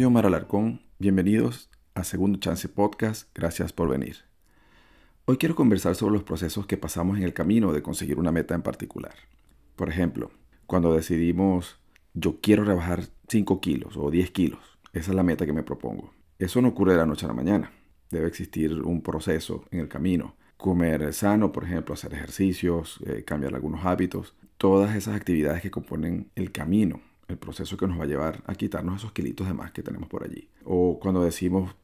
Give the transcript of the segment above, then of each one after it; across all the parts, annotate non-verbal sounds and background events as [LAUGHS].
soy Omar Alarcón. Bienvenidos a Segundo Chance Podcast. Gracias por venir. Hoy quiero conversar sobre los procesos que pasamos en el camino de conseguir una meta en particular. Por ejemplo, cuando decidimos yo quiero rebajar 5 kilos o 10 kilos. Esa es la meta que me propongo. Eso no ocurre de la noche a la mañana. Debe existir un proceso en el camino. Comer sano, por ejemplo, hacer ejercicios, eh, cambiar algunos hábitos. Todas esas actividades que componen el camino el proceso que nos va a llevar a quitarnos esos kilitos de más que tenemos por allí. O cuando decimos,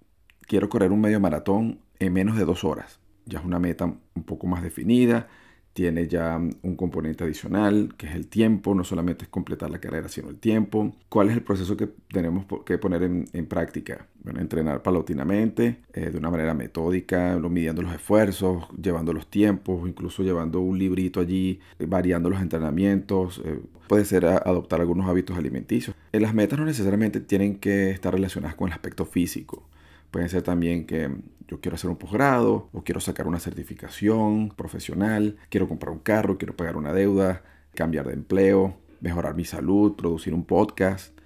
quiero correr un medio maratón en menos de dos horas. Ya es una meta un poco más definida, tiene ya un componente adicional, que es el tiempo, no solamente es completar la carrera, sino el tiempo. ¿Cuál es el proceso que tenemos que poner en, práctica? Bueno, entrenar paulatinamente, eh, de una manera metódica, midiendo los esfuerzos, llevando los tiempos, incluso llevando un librito allí, eh, variando los entrenamientos. Eh, puede ser adoptar algunos hábitos alimenticios. las metas no necesariamente tienen que estar relacionadas con el aspecto físico. Pueden ser también que yo quiero hacer un posgrado o quiero sacar una certificación profesional, quiero comprar un carro, quiero pagar una deuda, cambiar de empleo, mejorar mi salud, producir un podcast.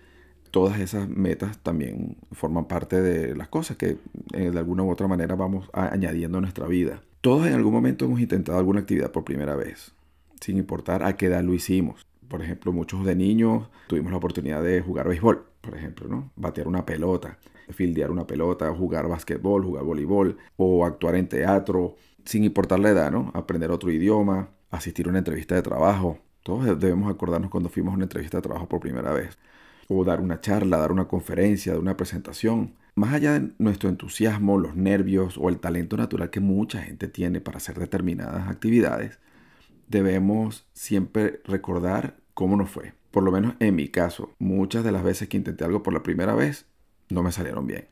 Todas esas metas también forman parte de las cosas que eh, de alguna u otra manera vamos añadiendo a nuestra vida. Todos en algún momento hemos intentado alguna actividad por primera vez, sin importar a qué edad lo hicimos. Por ejemplo, muchos de niños tuvimos la oportunidad de jugar béisbol, por ejemplo, ¿no? Batear una pelota fildear una pelota, jugar basquetbol, jugar voleibol o actuar en teatro, sin importar la edad, ¿no? Aprender otro idioma, asistir a una entrevista de trabajo. Todos debemos acordarnos cuando fuimos a una entrevista de trabajo por primera vez. O dar una charla, dar una conferencia, dar una presentación. Más allá de nuestro entusiasmo, los nervios o el talento natural que mucha gente tiene para hacer determinadas actividades, debemos siempre recordar cómo nos fue. Por lo menos en mi caso, muchas de las veces que intenté algo por la primera vez, no me salieron bien.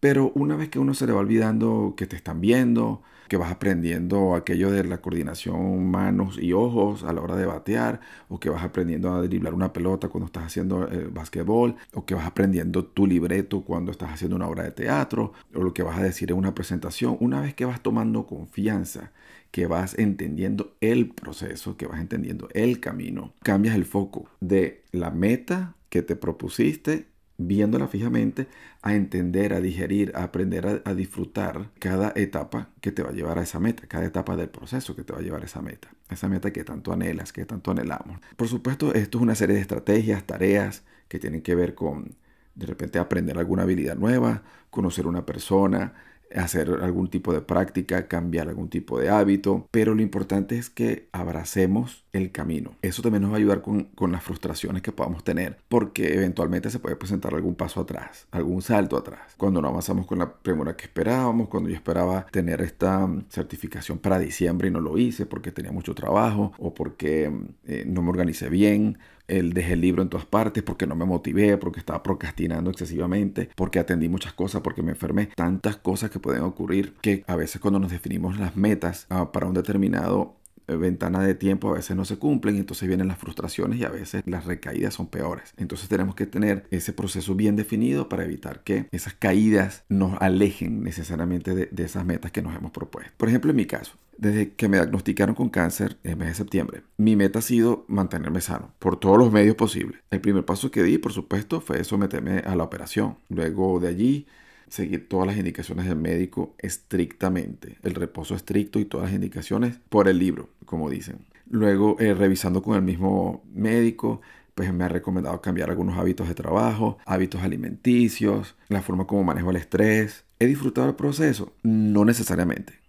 Pero una vez que uno se le va olvidando que te están viendo, que vas aprendiendo aquello de la coordinación manos y ojos a la hora de batear, o que vas aprendiendo a driblar una pelota cuando estás haciendo eh, basquetbol, o que vas aprendiendo tu libreto cuando estás haciendo una obra de teatro, o lo que vas a decir en una presentación, una vez que vas tomando confianza, que vas entendiendo el proceso, que vas entendiendo el camino, cambias el foco de la meta que te propusiste viéndola fijamente, a entender, a digerir, a aprender a, disfrutar cada etapa que te va a llevar a esa meta, cada etapa del proceso que te va a llevar a esa meta, esa meta que tanto anhelas, que tanto anhelamos. Por supuesto, esto es una serie de estrategias, tareas que tienen que ver con de repente aprender alguna habilidad nueva, conocer una persona, hacer algún tipo de práctica, cambiar algún tipo de hábito, pero lo importante es que abracemos el camino. Eso también nos va a ayudar con, las frustraciones que podamos tener, porque eventualmente se puede presentar algún paso atrás, algún salto atrás. Cuando no avanzamos con la premura que esperábamos, cuando yo esperaba tener esta mm, certificación para diciembre y no lo hice porque tenía mucho trabajo o porque mm, eh, no me organicé bien el dejé el libro en todas partes porque no me motivé, porque estaba procrastinando excesivamente, porque atendí muchas cosas, porque me enfermé. Tantas cosas que pueden ocurrir que a veces cuando nos definimos las metas ah, para un determinado ventana de tiempo a veces no se cumplen y entonces vienen las frustraciones y a veces las recaídas son peores. Entonces tenemos que tener ese proceso bien definido para evitar que esas caídas nos alejen necesariamente de, de esas metas que nos hemos propuesto. Por ejemplo, en mi caso, desde que me diagnosticaron con cáncer en el mes de septiembre, mi meta ha sido mantenerme sano por todos los medios posibles. El primer paso que di, por supuesto, fue someterme a la operación. Luego de allí, seguir todas las indicaciones del médico estrictamente, el reposo estricto y todas las indicaciones por el libro, como dicen. Luego, eh, revisando con el mismo médico, pues me ha recomendado cambiar algunos hábitos de trabajo, hábitos alimenticios, la forma como manejo el estrés. ¿He disfrutado el proceso? No necesariamente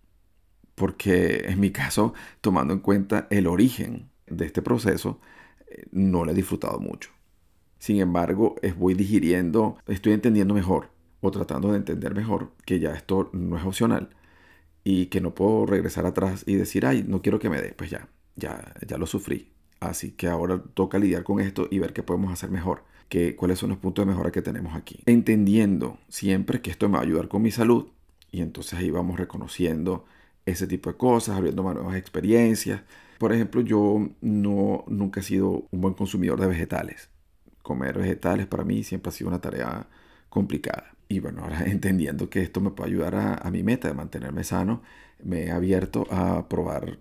porque en mi caso, tomando en cuenta el origen de este proceso, eh, no lo he disfrutado mucho. Sin embargo, voy digiriendo, estoy entendiendo mejor o tratando de entender mejor que ya esto no es opcional y que no puedo regresar atrás y decir, ay, no quiero que me dé, pues ya, ya, ya lo sufrí. Así que ahora toca lidiar con esto y ver qué podemos hacer mejor, que, cuáles son los puntos de mejora que tenemos aquí. Entendiendo siempre que esto me va a ayudar con mi salud y entonces ahí vamos reconociendo ese tipo de cosas, abriendo nuevas experiencias. Por ejemplo, yo no, nunca he sido un buen consumidor de vegetales. Comer vegetales para mí siempre ha sido una tarea complicada. Y bueno, ahora [LAUGHS] entendiendo que esto me puede ayudar a, mi meta de mantenerme sano, me he abierto a probar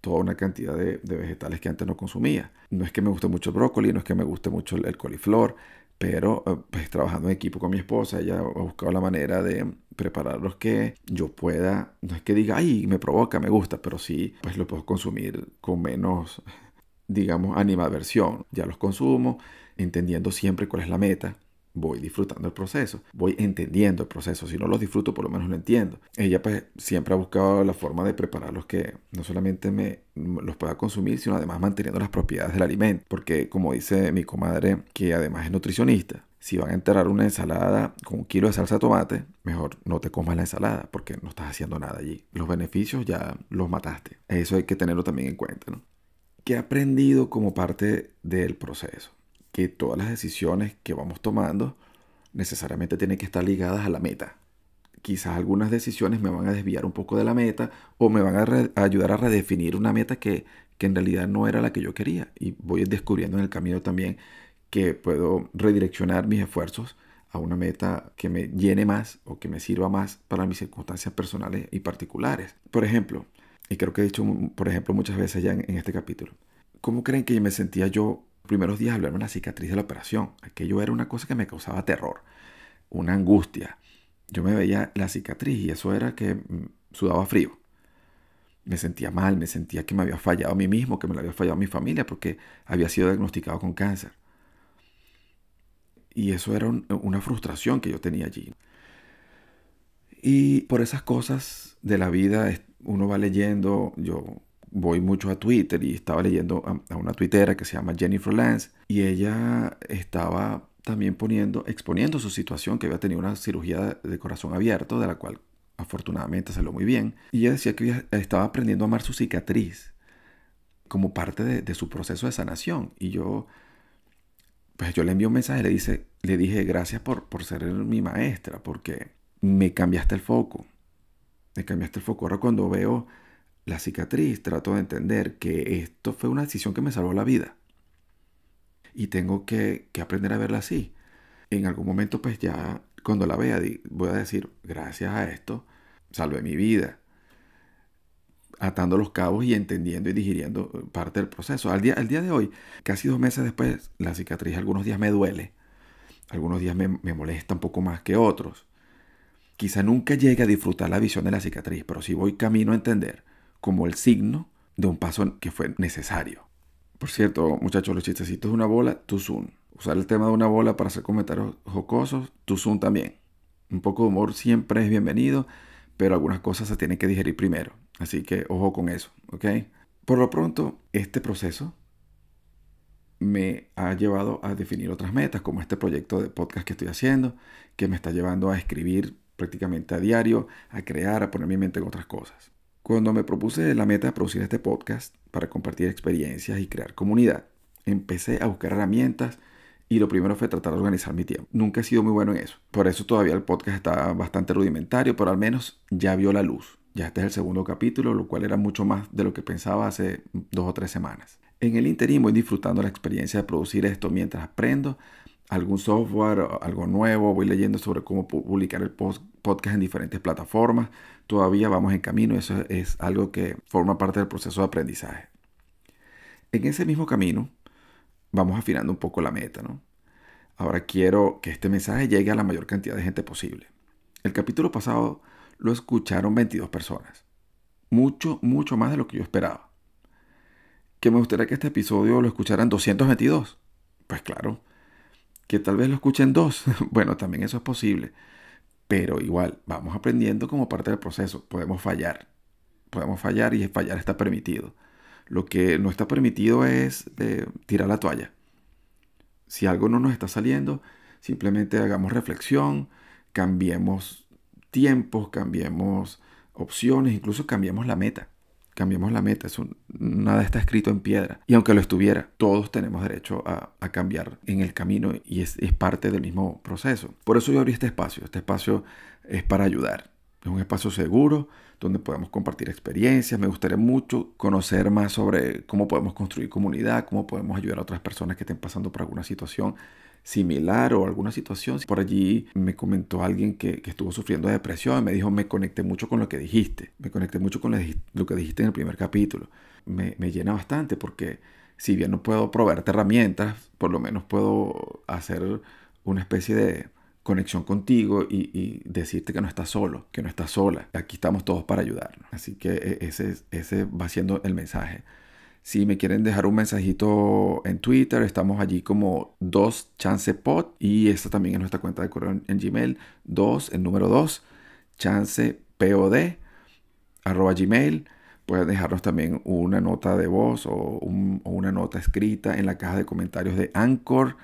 toda una cantidad de, vegetales que antes no consumía. No es que me guste mucho el brócoli, no es que me guste mucho el, coliflor, pero eh, pues trabajando en equipo con mi esposa, ella ha buscado la manera de prepararlos que yo pueda, no es que diga, ay, me provoca, me gusta, pero sí, pues lo puedo consumir con menos, digamos, animadversión. Ya los consumo, entendiendo siempre cuál es la meta, voy disfrutando el proceso, voy entendiendo el proceso. Si no los disfruto, por lo menos lo entiendo. Ella pues siempre ha buscado la forma de prepararlos que no solamente me los pueda consumir, sino además manteniendo las propiedades del alimento. Porque como dice mi comadre, que además es nutricionista, si van a enterrar una ensalada con un kilo de salsa de tomate, mejor no te comas la ensalada porque no estás haciendo nada allí. Los beneficios ya los mataste. Eso hay que tenerlo también en cuenta. ¿no? ¿Qué he aprendido como parte del proceso? Que todas las decisiones que vamos tomando necesariamente tienen que estar ligadas a la meta. Quizás algunas decisiones me van a desviar un poco de la meta o me van a, ayudar a redefinir una meta que, que en realidad no era la que yo quería. Y voy descubriendo en el camino también que puedo redireccionar mis esfuerzos a una meta que me llene más o que me sirva más para mis circunstancias personales y particulares. Por ejemplo, y creo que he dicho, por ejemplo, muchas veces ya en, en este capítulo, ¿cómo creen que me sentía yo primeros días hablarme la cicatriz de la operación. Aquello era una cosa que me causaba terror, una angustia. Yo me veía la cicatriz y eso era que mm, sudaba frío. Me sentía mal, me sentía que me había fallado a mí mismo, que me lo había fallado a mi familia porque había sido diagnosticado con cáncer. Y eso era una frustración que yo tenía allí. Y por esas cosas de la vida uno va leyendo, yo voy mucho a Twitter y estaba leyendo a, una tuitera que se llama Jennifer Lance y ella estaba también poniendo, exponiendo su situación, que había tenido una cirugía de corazón abierto, de la cual afortunadamente salió muy bien. Y ella decía que estaba aprendiendo a amar su cicatriz como parte de, su proceso de sanación. Y yo, pues yo le envié un mensaje, le, dice, le dije gracias por, por ser mi maestra, porque me cambiaste el foco. Me cambiaste el foco. Ahora cuando veo la cicatriz, trato de entender que esto fue una decisión que me salvó la vida. Y tengo que, aprender a verla así. En algún momento, pues ya cuando la vea, voy a decir, gracias a esto, salvé mi vida. Atando los cabos y entendiendo y digiriendo parte del proceso. Al día, al día de hoy, casi dos meses después, la cicatriz algunos días me duele. Algunos días me, me molesta un poco más que otros. Quizá nunca llegue a disfrutar la visión de la cicatriz, pero si voy camino a entender como el signo de un paso que fue necesario. Por cierto, muchachos, los chistecitos de una bola, tu zoom. Usar el tema de una bola para hacer comentarios jocosos, tu zoom también. Un poco de humor siempre es bienvenido, pero algunas cosas se tienen que digerir primero. Así que ojo con eso, ¿ok? Por lo pronto, este proceso me ha llevado a definir otras metas, como este proyecto de podcast que estoy haciendo, que me está llevando a escribir prácticamente a diario, a crear, a poner mi mente en otras cosas. Cuando me propuse la meta de producir este podcast para compartir experiencias y crear comunidad, empecé a buscar herramientas y lo primero fue tratar de organizar mi tiempo. Nunca he sido muy bueno en eso. Por eso todavía el podcast está bastante rudimentario, pero al menos ya vio la luz. Ya este es el segundo capítulo, lo cual era mucho más de lo que pensaba hace dos o tres semanas. En el interín voy disfrutando la experiencia de producir esto mientras aprendo algún software, algo nuevo, voy leyendo sobre cómo publicar el podcast en diferentes plataformas, todavía vamos en camino, eso es algo que forma parte del proceso de aprendizaje. En ese mismo camino, vamos afinando un poco la meta, ¿no? Ahora quiero que este mensaje llegue a la mayor cantidad de gente posible. El capítulo pasado lo escucharon 22 personas. Mucho, mucho más de lo que yo esperaba. ¿Que me gustaría que este episodio lo escucharan 222? Pues claro. Que tal vez lo escuchen dos. [LAUGHS] bueno, también eso es posible. Pero igual, vamos aprendiendo como parte del proceso. Podemos fallar. Podemos fallar y fallar está permitido. Lo que no está permitido es eh, tirar la toalla. Si algo no nos está saliendo, simplemente hagamos reflexión, cambiemos tiempos, cambiemos opciones, incluso cambiemos la meta cambiemos la meta. Eso, nada está escrito en piedra. Y aunque lo estuviera, todos tenemos derecho a, cambiar en el camino y es, es, parte del mismo proceso. Por eso yo abrí este espacio. Este espacio es para ayudar. Es un espacio seguro donde podemos compartir experiencias. Me gustaría mucho conocer más sobre cómo podemos construir comunidad, cómo podemos ayudar a otras personas que estén pasando por alguna situación similar o alguna situación. Por allí me comentó alguien que, estuvo sufriendo depresión y me dijo, me conecté mucho con lo que dijiste, me conecté mucho con lo que dijiste en el primer capítulo. Me, me llena bastante porque si bien no puedo proveerte herramientas, por lo menos puedo hacer una especie de conexión contigo y, decirte que no estás solo, que no estás sola. Aquí estamos todos para ayudarnos. Así que e, ese, ese va siendo el mensaje. Si me quieren dejar un mensajito en Twitter, estamos allí como 2 chancepod y esta también es nuestra cuenta de correo en, Gmail, 2, el número 2, chancepod, arroba gmail. Pueden dejarnos también una nota de voz o, una nota escrita en la caja de comentarios de Anchor.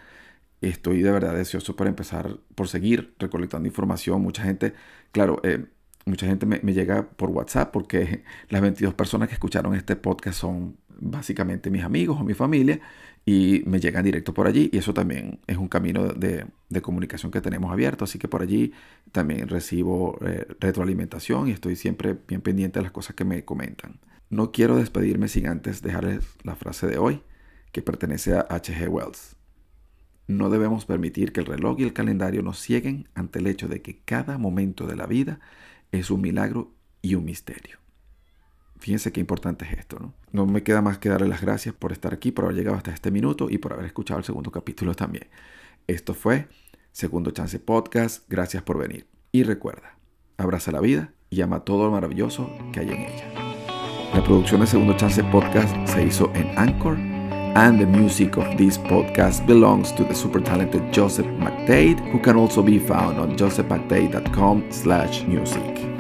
Estoy de verdad deseoso por empezar, por seguir recolectando información. Mucha gente, claro, eh, mucha gente me, llega por WhatsApp porque [LAUGHS] las 22 personas que escucharon este podcast son básicamente mis amigos o mi familia y me llegan directo por allí y eso también es un camino de, comunicación que tenemos abierto, así que por allí también recibo eh, retroalimentación y estoy siempre bien pendiente de las cosas que me comentan. No quiero despedirme sin antes dejarles la frase de hoy que pertenece a H.G. Wells. No debemos permitir que el reloj y el calendario nos cieguen ante el hecho de que cada momento de la vida es un milagro y un misterio. Fíjense qué importante es esto, ¿no? No me queda más que darle las gracias por estar aquí, por haber llegado hasta este minuto y por haber escuchado el segundo capítulo también. Esto fue Segundo Chance Podcast. Gracias por venir. Y recuerda, abraza la vida y ama todo lo maravilloso que hay en ella. La producción de Segundo Chance Podcast se hizo en Anchor and the music of this podcast belongs to the super talented Joseph McDade, who can also be found on josephmcdade.com slash music.